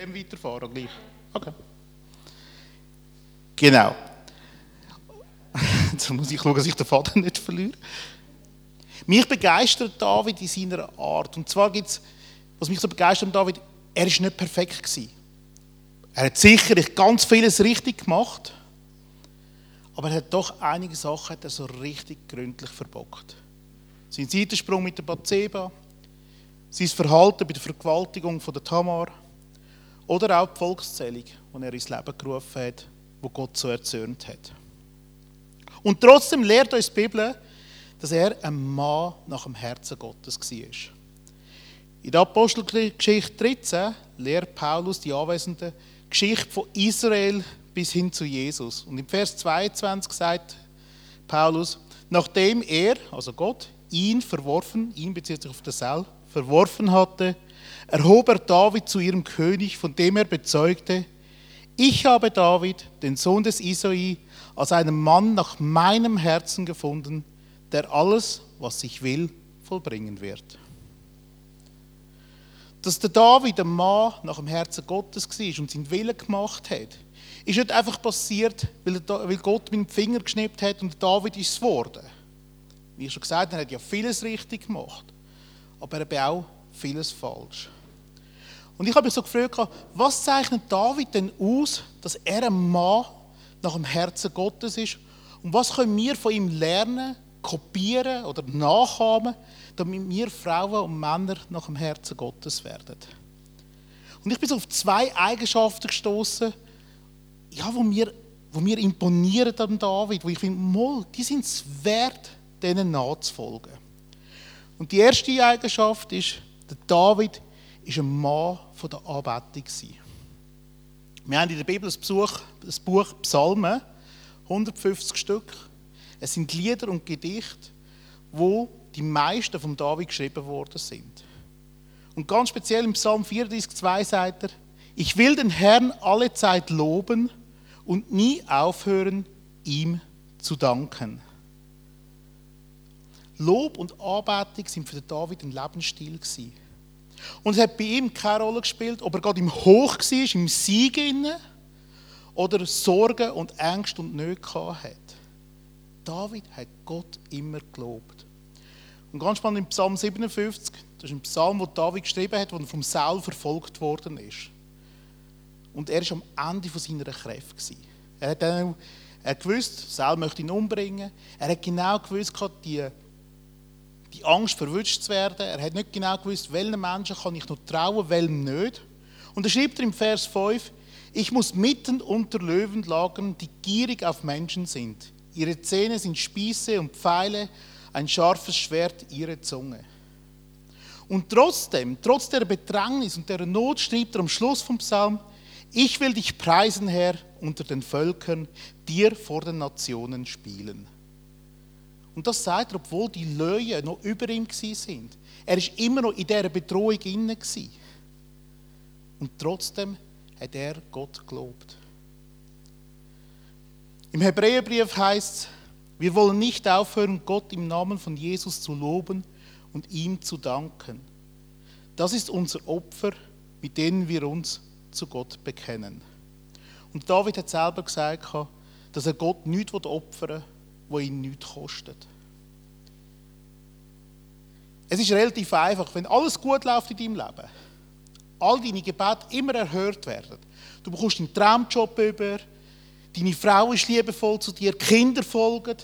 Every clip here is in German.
Dann weiterfahren gleich. Okay. Genau. Jetzt muss ich schauen, dass ich den Faden nicht verliere. Mich begeistert David in seiner Art. Und zwar gibt es, was mich so begeistert an David, er ist nicht perfekt gewesen. Er hat sicherlich ganz vieles richtig gemacht, aber er hat doch einige Sachen hat er so richtig gründlich verbockt. Sein Seitensprung mit der Bathseba, sein Verhalten bei der Vergewaltigung von der Tamar oder auch die Volkszählung, die er ins Leben gerufen hat, wo Gott so erzürnt hat. Und trotzdem lehrt uns die Bibel, dass er ein Mann nach dem Herzen Gottes war. In der Apostelgeschichte 13 lehrt Paulus die Anwesenden Geschichte von Israel bis hin zu Jesus. Und im Vers 22 sagt Paulus, nachdem er, also Gott, ihn verworfen, ihn bezieht sich auf den Sel, verworfen hatte, erhob er David zu ihrem König, von dem er bezeugte, ich habe David, den Sohn des Isai, als einen Mann nach meinem Herzen gefunden, der alles, was ich will, vollbringen wird. Dass der David ein Mann nach dem Herzen Gottes war und seinen Willen gemacht hat, ist nicht einfach passiert, weil Gott mit dem Finger geschnippt hat und David ist es geworden. Wie ich schon gesagt habe, er hat ja vieles richtig gemacht, aber er hat auch vieles falsch. Und ich habe mich so gefragt, was zeichnet David denn aus, dass er ein Mann nach dem Herzen Gottes ist? Und was können wir von ihm lernen, kopieren oder nachahmen, damit wir Frauen und Männer nach dem Herzen Gottes werden? Und ich bin so auf zwei Eigenschaften gestoßen, ja, wo mir, wo mir imponieren an David, wo ich finde, Moll, die sind es wert, denen nachzufolgen. Und die erste Eigenschaft ist, der David ist ein Mann der Anbetung. Wir haben in der Bibel das Buch Psalmen, 150 Stück. Es sind Lieder und Gedichte, wo die meisten von David geschrieben worden sind. Und ganz speziell im Psalm 34,2 sagt er, ich will den Herrn alle Zeit loben und nie aufhören, ihm zu danken. Lob und Anbetung sind für David ein Lebensstil gewesen. Und es hat bei ihm keine Rolle gespielt, ob er gerade im Hoch war, im Sieg inne, oder Sorgen und Ängste und Nöte hat. David hat Gott immer gelobt. Und ganz spannend im Psalm 57, das ist ein Psalm, wo David geschrieben hat, wo er vom Saul verfolgt worden ist. Und er war am Ende seiner Kräfte. Er hat dann er gewusst, Saul möchte ihn umbringen. Er hat genau gewusst, die die Angst, verwünscht zu werden. Er hat nicht genau gewusst, welchen Menschen kann ich noch trauen, welchem nicht. Und er schreibt im Vers 5, ich muss mitten unter Löwen lagern, die gierig auf Menschen sind. Ihre Zähne sind Spieße und Pfeile, ein scharfes Schwert ihre Zunge. Und trotzdem, trotz der Bedrängnis und der Not, schreibt er am Schluss vom Psalm, ich will dich preisen, Herr, unter den Völkern, dir vor den Nationen spielen. Und das sagt er, obwohl die Löwen noch über ihm sind. Er ist immer noch in dieser Bedrohung inne. Und trotzdem hat er Gott gelobt. Im Hebräerbrief heißt es, wir wollen nicht aufhören, Gott im Namen von Jesus zu loben und ihm zu danken. Das ist unser Opfer, mit dem wir uns zu Gott bekennen. Und David hat selber gesagt, dass er Gott nichts opfern will, wo ihn nichts kostet. Es ist relativ einfach, wenn alles gut läuft in deinem Leben, all deine Gebete immer erhört werden, du bekommst einen Traumjob über, deine Frau ist liebevoll zu dir, Kinder folgen,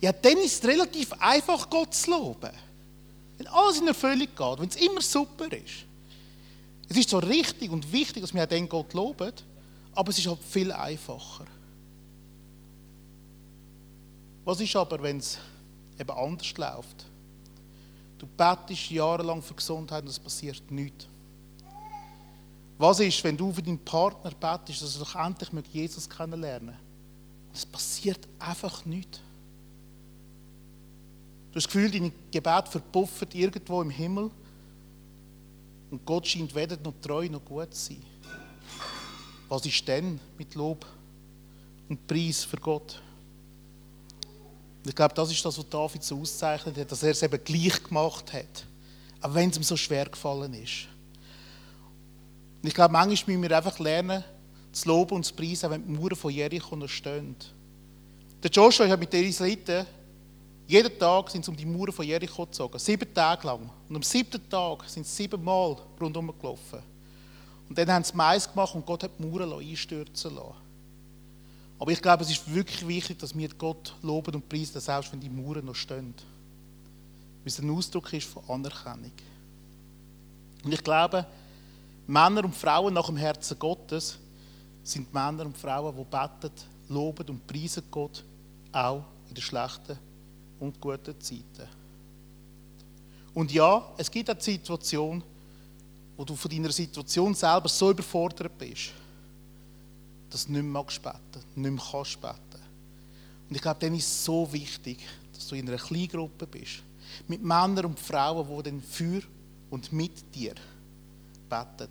ja, dann ist es relativ einfach, Gott zu loben. Wenn alles in Erfüllung geht, wenn es immer super ist. Es ist so richtig und wichtig, dass wir auch dann Gott loben, aber es ist halt viel einfacher. Was ist aber, wenn es eben anders läuft? Du bettest jahrelang für Gesundheit und es passiert nichts. Was ist, wenn du für deinen Partner bettest, dass er doch endlich Jesus kennenlernen es passiert einfach nichts. Du hast das Gefühl, deine Gebet verpuffen irgendwo im Himmel und Gott scheint weder noch treu noch gut zu sein. Was ist denn mit Lob und Preis für Gott? Ich glaube, das ist das, was David so auszeichnet hat, dass er es eben gleich gemacht hat. Auch wenn es ihm so schwer gefallen ist. Und ich glaube, manchmal müssen wir einfach lernen, zu loben und zu preisen, wenn die Mauern von Jericho noch stehen. Der Joshua hat mit den Israeliten, jeden Tag sind sie um die Mauern von Jericho gezogen, sieben Tage lang. Und am siebten Tag sind sie siebenmal rundherum gelaufen. Und dann haben sie Mais gemacht und Gott hat die Mauern einstürzen lassen. Aber ich glaube, es ist wirklich wichtig, dass wir Gott loben und preisen, selbst wenn die Mauern noch stehen. Weil es ein Ausdruck ist von Anerkennung. Und ich glaube, Männer und Frauen nach dem Herzen Gottes sind Männer und Frauen, die beten, loben und preisen Gott, auch in den schlechten und guten Zeiten. Und ja, es gibt eine Situation, wo du von deiner Situation selber so überfordert bist, dass du nicht mehr beten nicht mehr kannst beten. Und ich glaube, dann ist es so wichtig, dass du in einer Kleingruppe bist, mit Männern und Frauen, die dann für und mit dir beten.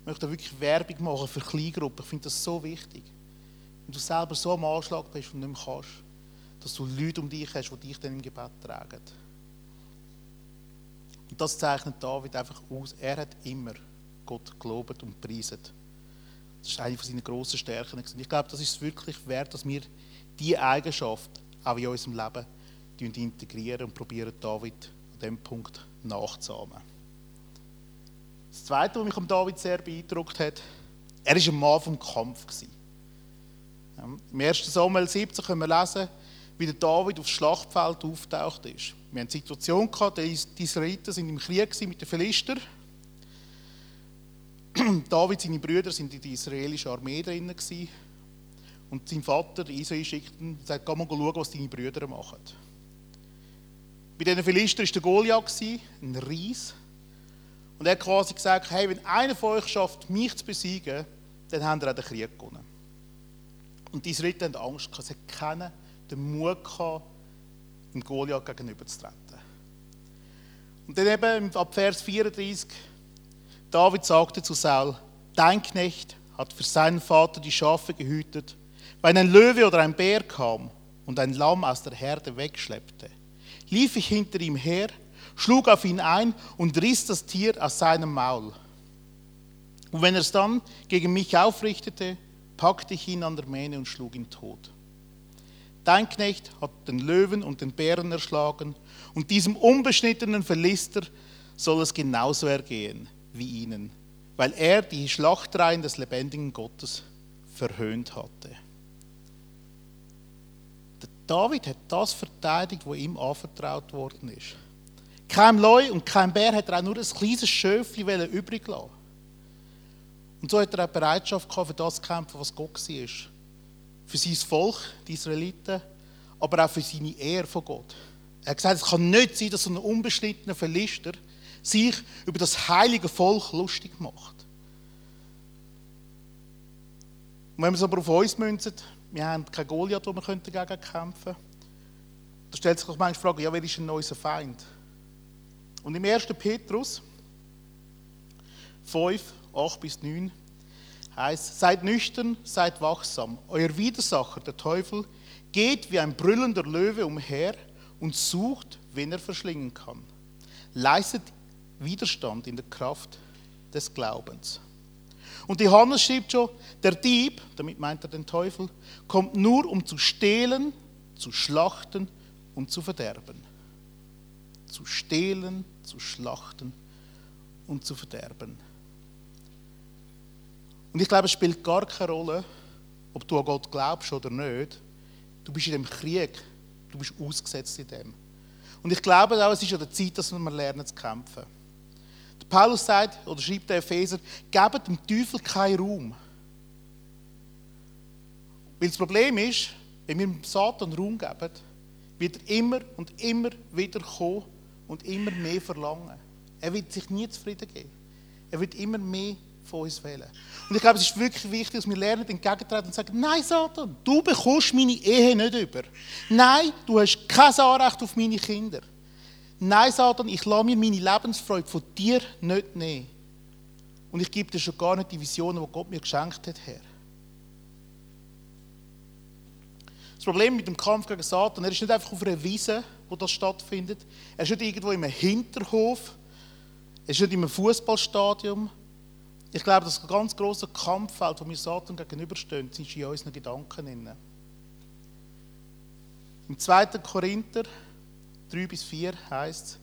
Ich möchte wirklich Werbung machen für Kleingruppen. Ich finde das so wichtig. Wenn du selber so am Anschlag bist und nicht mehr kannst, dass du Leute um dich hast, die dich dann im Gebet tragen. Und das zeichnet David einfach aus. Er hat immer Gott gelobt und preiset. Das ist eine seiner grossen Stärken. Ich glaube, das ist wirklich wert, dass wir diese Eigenschaft auch in unserem Leben integrieren und probieren, David an diesem Punkt nachzuahmen. Das Zweite, was mich am David sehr beeindruckt hat, er war ein Mann vom Kampf. Im 1. Samuel 17 können wir lesen, wie der David aufs Schlachtfeld auftaucht ist. Wir haben eine Situation gehabt, die Israeliten sind im Krieg mit den Philistern. David, seine Brüder, sind in der israelischen Armee drin Und sein Vater, Israel, schickt ihn und sagt, geh mal schauen, was deine Brüder machen. Bei diesen Philistern war der Goliath, ein Ries. Und er hat quasi gesagt, hey, wenn einer von euch schafft, mich zu besiegen, dann haben wir auch den Krieg gewonnen. Und die Israeliten hatten Angst, sie keinen den Mut gehabt, dem Goliath gegenüberzutreten. Und dann eben ab Vers 34, David sagte zu Saul, dein Knecht hat für seinen Vater die Schafe gehütet, wenn ein Löwe oder ein Bär kam und ein Lamm aus der Herde wegschleppte, lief ich hinter ihm her schlug auf ihn ein und riss das Tier aus seinem Maul. Und wenn er es dann gegen mich aufrichtete, packte ich ihn an der Mähne und schlug ihn tot. Dein Knecht hat den Löwen und den Bären erschlagen, und diesem unbeschnittenen Verlister soll es genauso ergehen wie ihnen, weil er die Schlachtreihen des lebendigen Gottes verhöhnt hatte. Der David hat das verteidigt, was ihm anvertraut worden ist. Kein Leu und kein Bär hat er auch nur ein kleines Schöfchen übrig lassen. Und so hat er auch Bereitschaft gehabt, für das zu kämpfen, was Gott war. Für sein Volk, die Israeliten, aber auch für seine Ehre von Gott. Er hat gesagt, es kann nicht sein, dass so ein unbeschnittener Verlister sich über das heilige Volk lustig macht. Und wenn wir es aber auf uns münzen, wir haben keinen Goliath, wo wir dagegen kämpfen könnten, da stellt sich doch manchmal die Frage, ja, wer ist denn unser Feind? Und im 1. Petrus 5, 8 bis 9 heißt, seid nüchtern, seid wachsam. Euer Widersacher, der Teufel, geht wie ein brüllender Löwe umher und sucht, wen er verschlingen kann. Leistet Widerstand in der Kraft des Glaubens. Und Johannes schreibt schon, der Dieb, damit meint er den Teufel, kommt nur, um zu stehlen, zu schlachten und zu verderben zu stehlen, zu schlachten und zu verderben. Und ich glaube, es spielt gar keine Rolle, ob du an Gott glaubst oder nicht. Du bist in dem Krieg, du bist ausgesetzt in dem. Und ich glaube auch, es ist an der Zeit, dass wir lernen zu kämpfen. Paulus sagt, oder schreibt der Epheser, gebt dem Teufel keinen Raum. Weil das Problem ist, wenn wir dem Satan Raum geben, wird er immer und immer wieder kommen und immer mehr verlangen. Er wird sich nie zufrieden geben. Er wird immer mehr von uns wählen. Und ich glaube, es ist wirklich wichtig, dass wir lernen, entgegentreten und sagen, nein, Satan, du bekommst meine Ehe nicht über. Nein, du hast kein Anrecht auf meine Kinder. Nein, Satan, ich lasse mir meine Lebensfreude von dir nicht nehmen. Und ich gebe dir schon gar nicht die Visionen, die Gott mir geschenkt hat, Herr. Das Problem mit dem Kampf gegen Satan, er ist nicht einfach auf einer Wiese, wo das stattfindet. Er ist nicht irgendwo im Hinterhof. Er ist nicht im Fußballstadion. Ich glaube, das ganz große Kampffeld, wo wir Satan gegenüberstehen, ist in unseren Gedanken. Innen. Im 2. Korinther 3 bis 4 heißt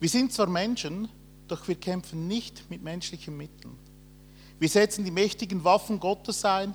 wir sind zwar Menschen, doch wir kämpfen nicht mit menschlichen Mitteln. Wir setzen die mächtigen Waffen Gottes ein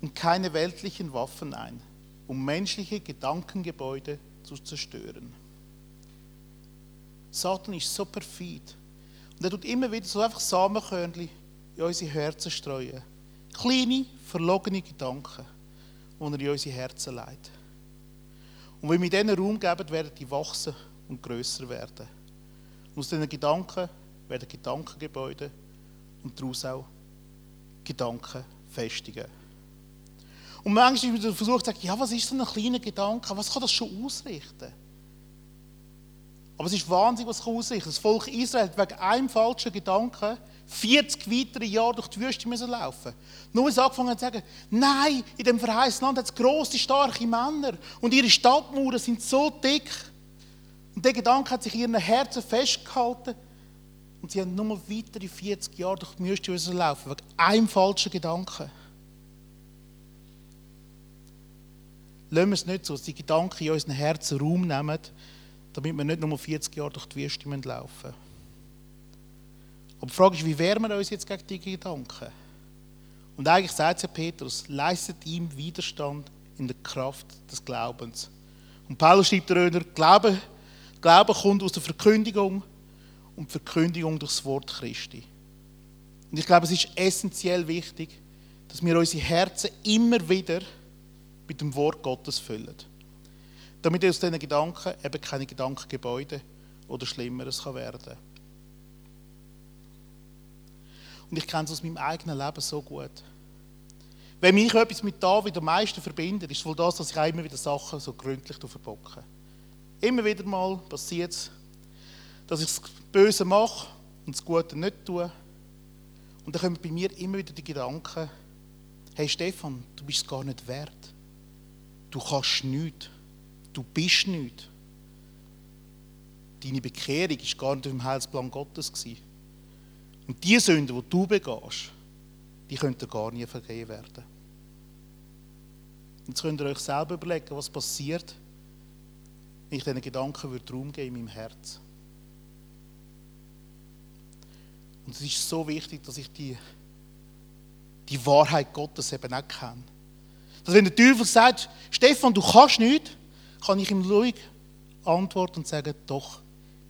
und keine weltlichen Waffen ein, um menschliche Gedankengebäude zu zerstören. Satan ist so perfid. Und er tut immer wieder so einfach Samenkörnchen in unsere Herzen streuen. Kleine, verlogene Gedanken, die er in unsere Herzen leitet. Und wenn wir ihnen Raum geben, werden die wachsen und größer werden. Und aus diesen Gedanken werden Gedankengebäude und daraus auch Gedanken festigen. Und manchmal ist man versucht zu sagen, ja, was ist so ein kleiner Gedanke? Was kann das schon ausrichten? Aber es ist Wahnsinn, was ausrichten. Das Volk Israel hat wegen einem falschen Gedanken 40 weitere Jahre durch die Wüste müssen laufen. Nur sie angefangen zu sagen, nein, in dem verheißenen Land hat es grosse, starke Männer und ihre Stadtmauern sind so dick. Und der Gedanke hat sich in ihren Herzen festgehalten und sie haben nur weitere 40 Jahre durch die Wüste müssen laufen, wegen einem falschen Gedanken. Lassen wir es nicht so, dass die Gedanken in unseren Herzen Raum nehmen, damit wir nicht nur 40 Jahre durch die Wüste laufen müssen. Aber die Frage ist, wie wehren wir uns jetzt gegen diese Gedanken? Und eigentlich sagt ja Petrus, leistet ihm Widerstand in der Kraft des Glaubens. Und Paulus schreibt Röner, Glaube, Glaube kommt aus der Verkündigung und Verkündigung durch das Wort Christi. Und ich glaube, es ist essentiell wichtig, dass wir unsere Herzen immer wieder mit dem Wort Gottes füllen. Damit aus diesen Gedanken eben keine Gedankengebäude oder Schlimmeres werden kann. Und ich kenne es aus meinem eigenen Leben so gut. Wenn mich etwas mit David am meisten verbindet, ist wohl das, dass ich auch immer wieder Sachen so gründlich verbocke. Immer wieder mal passiert es, dass ich das Böse mache und das Gute nicht tue. Und dann kommen bei mir immer wieder die Gedanken, hey Stefan, du bist es gar nicht wert. Du kannst nichts. Du bist nichts. Deine Bekehrung war gar nicht im Heilsplan Gottes. Und die Sünden, die du begehst, die können dir gar nie vergeben werden. Jetzt könnt ihr euch selber überlegen, was passiert, wenn ich diesen Gedanken Raum geben in meinem Herz. Und es ist so wichtig, dass ich die, die Wahrheit Gottes eben auch kenne. Dass wenn der Teufel sagt, Stefan, du kannst nicht, kann ich ihm ruhig antworten und sagen, doch,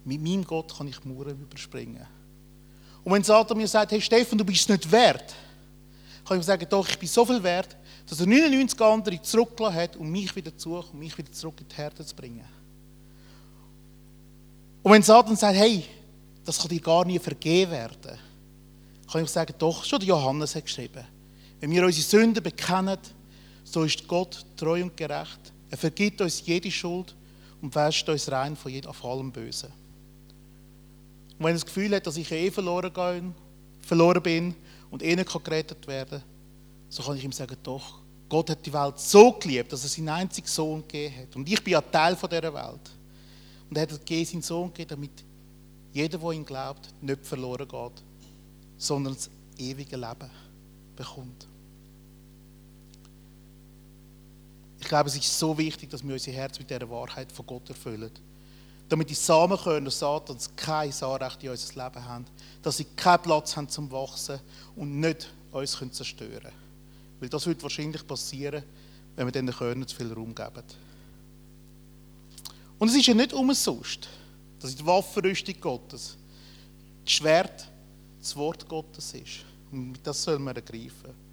mit meinem Gott kann ich Mauern überspringen. Und wenn Satan mir sagt, hey Stefan, du bist es nicht wert, kann ich ihm sagen, doch, ich bin so viel wert, dass er 99 andere zurückgelassen hat, um mich wieder zu suchen, um mich wieder zurück in die Herde zu bringen. Und wenn Satan sagt, hey, das kann dir gar nie vergeben werden, kann ich sagen, doch, schon Johannes hat geschrieben, wenn wir unsere Sünden bekennen, so ist Gott treu und gerecht. Er vergibt uns jede Schuld und wäscht uns rein von jedem allem Bösen. Und wenn er das Gefühl hat, dass ich eh verloren, gehe, verloren bin und eh nicht gerettet werden kann, so kann ich ihm sagen, doch, Gott hat die Welt so geliebt, dass er seinen einzigen Sohn gegeben hat. Und ich bin ja Teil von dieser Welt. Und er hat seinen Sohn gegeben, damit jeder, der ihn glaubt, nicht verloren geht, sondern das ewige Leben bekommt. Ich glaube, es ist so wichtig, dass wir unser Herz mit dieser Wahrheit von Gott erfüllen damit die Samenkörner Satans kein Anrecht in unser Leben haben, dass sie keinen Platz haben zum Wachsen und nicht uns zerstören können. Weil das wird wahrscheinlich passieren, wenn wir diesen Körnern zu viel Raum geben. Und es ist ja nicht umsonst, dass in der Waffenrüstung Gottes das Schwert das Wort Gottes ist. Und das soll man ergreifen.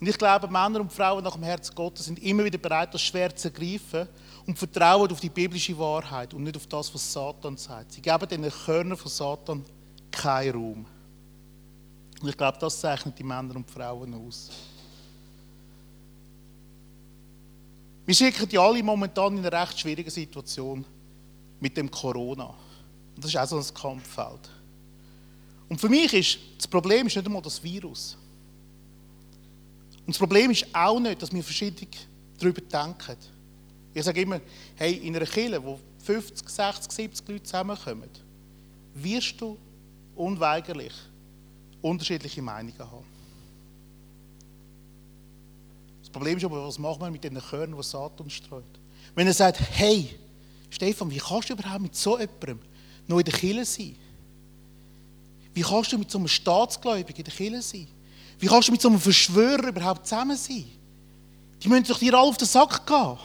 Und ich glaube, Männer und Frauen nach dem Herzen Gottes sind immer wieder bereit, das Schwert zu ergreifen und vertrauen auf die biblische Wahrheit und nicht auf das, was Satan sagt. Sie geben den Körnern von Satan keinen Raum. Und ich glaube, das zeichnet die Männer und Frauen aus. Wir schicken die alle momentan in eine recht schwierige Situation mit dem Corona. Und das ist auch so ein Kampffeld. Und für mich ist das Problem ist nicht einmal das Virus. Und das Problem ist auch nicht, dass wir verschiedentlich darüber denken. Ich sage immer, hey, in einer Kirche, wo 50, 60, 70 Leute zusammenkommen, wirst du unweigerlich unterschiedliche Meinungen haben. Das Problem ist aber, was machen wir mit den Körnern, die Satan streut? Wenn er sagt, hey, Stefan, wie kannst du überhaupt mit so jemandem noch in der Kirche sein? Wie kannst du mit so einem Staatsgläubigen in der Kirche sein? Wie kannst du mit so einem Verschwörer überhaupt zusammen sein? Die müssen doch dir alle auf den Sack gehen.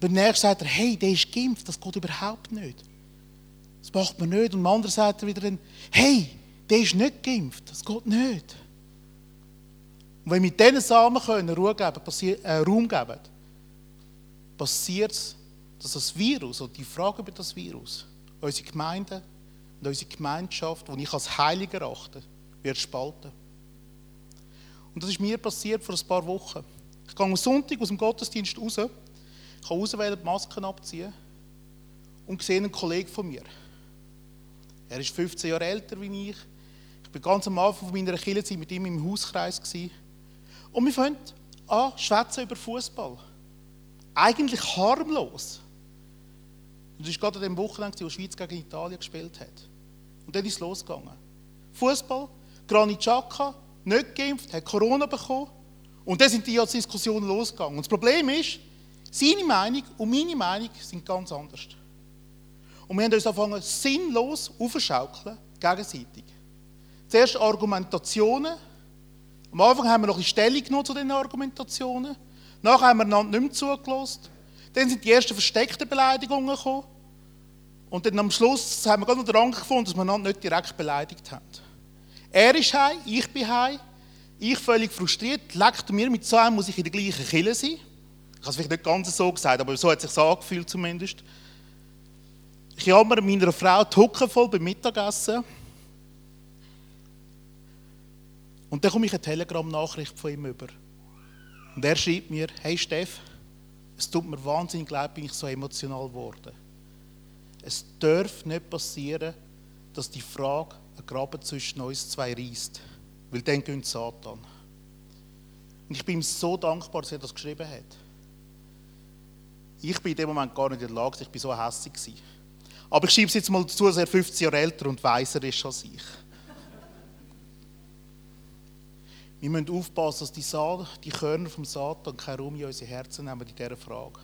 Beim nächsten sagt er, hey, der ist geimpft, das geht überhaupt nicht. Das macht man nicht. Und am anderen sagt er wieder, hey, der ist nicht geimpft, das geht nicht. Und wenn wir mit diesen Samen können, Ruhe geben, äh, Raum geben, passiert es, dass das Virus oder die Frage über das Virus unsere Gemeinde und unsere Gemeinschaft, die ich als heilig erachte, wird spalten. Und das ist mir passiert vor ein paar Wochen. Ich gehe am Sonntag aus dem Gottesdienst raus, ich kann auswählen, die Masken abziehen und sehe einen Kollegen von mir. Er ist 15 Jahre älter als ich. Ich war ganz am Anfang meiner Kirchenzeit mit ihm im Hauskreis. Und wir fangen an, schwätzen über Fußball. Eigentlich harmlos. Und das war gerade an dem Wochenende, wo die Schweiz gegen Italien gespielt hat. Und dann ist es losgegangen. Fußball, Granit Xhaka, nicht geimpft, hat Corona bekommen. Und dann sind die Diskussionen losgegangen. Und das Problem ist, seine Meinung und meine Meinung sind ganz anders. Und wir haben uns angefangen, sinnlos aufzuschaukeln, gegenseitig. Zuerst Argumentationen. Am Anfang haben wir noch ein Stellung genommen zu diesen Argumentationen. Nachher haben wir einander nicht mehr zugelassen. Dann sind die ersten versteckten Beleidigungen gekommen. Und dann am Schluss haben wir gerade noch den Rang gefunden, dass wir einander nicht direkt beleidigt haben. Er ist heim, ich bin heim. Ich völlig frustriert. Leckt mir mit so einem muss ich in der gleichen Kille sein. Ich habe es vielleicht nicht ganz so gesagt, aber so hat es sich angefühlt zumindest. Ich jammer meiner Frau die Hucke voll beim Mittagessen. Und dann komme ich eine Telegram-Nachricht von ihm über. Und er schreibt mir, hey Steff, es tut mir wahnsinnig leid, bin ich so emotional geworden. Es darf nicht passieren, dass die Frage einen Graben zwischen uns zwei reißt, weil dann gönnt Satan. Und ich bin ihm so dankbar, dass er das geschrieben hat. Ich bin in dem Moment gar nicht in der Lage, ich bin so hässlich Aber ich schiebe es jetzt mal dazu, dass er 15 Jahre älter und weiser ist als ich. Wir müssen aufpassen, dass die Körner vom Satan keinen Raum in unsere Herzen nehmen in dieser Frage.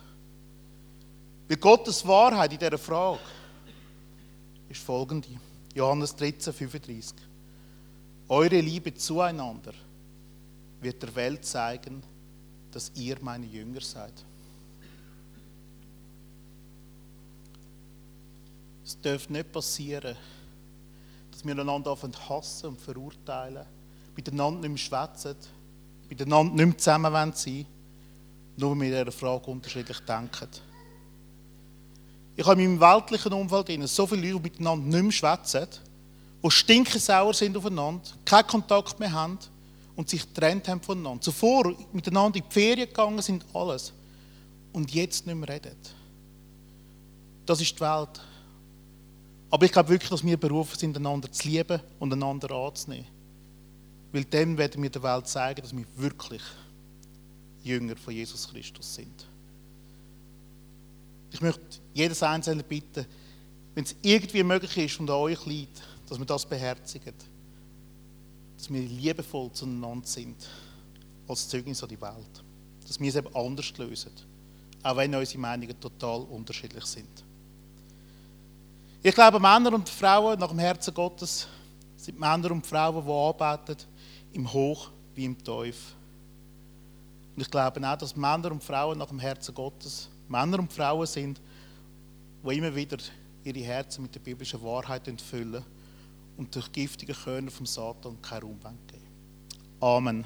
Weil Gottes Wahrheit in dieser Frage ist folgende. Johannes 13, 35. Eure Liebe zueinander wird der Welt zeigen, dass ihr meine Jünger seid. Es darf nicht passieren, dass wir einander hassen und verurteilen miteinander nicht mehr schwätzen, miteinander nicht mehr zusammen sein wollen, nur mit dieser Frage unterschiedlich denken. Ich habe in meinem weltlichen Umfeld so viele Leute, die miteinander nicht mehr schwätzen, die stinkensauer sind aufeinander, keinen Kontakt mehr haben und sich getrennt haben voneinander. Zuvor miteinander in die Ferien gegangen sind, alles. Und jetzt nicht mehr reden. Das ist die Welt. Aber ich glaube wirklich, dass wir berufen sind, einander zu lieben und einander anzunehmen. Weil dann werden wir der Welt zeigen, dass wir wirklich Jünger von Jesus Christus sind. Ich möchte jedes Einzelne bitten, wenn es irgendwie möglich ist und an euch liegt, dass wir das beherzigen. Dass wir liebevoll zueinander sind, als Zeugnis an die Welt. Dass wir es eben anders lösen, auch wenn unsere Meinungen total unterschiedlich sind. Ich glaube, Männer und Frauen nach dem Herzen Gottes sind Männer und Frauen, die arbeiten im Hoch wie im Teufel. Und ich glaube auch, dass Männer und Frauen nach dem Herzen Gottes Männer und Frauen sind, die immer wieder ihre Herzen mit der biblischen Wahrheit entfüllen und durch giftige Körner vom Satan keinen Raum geben. Amen.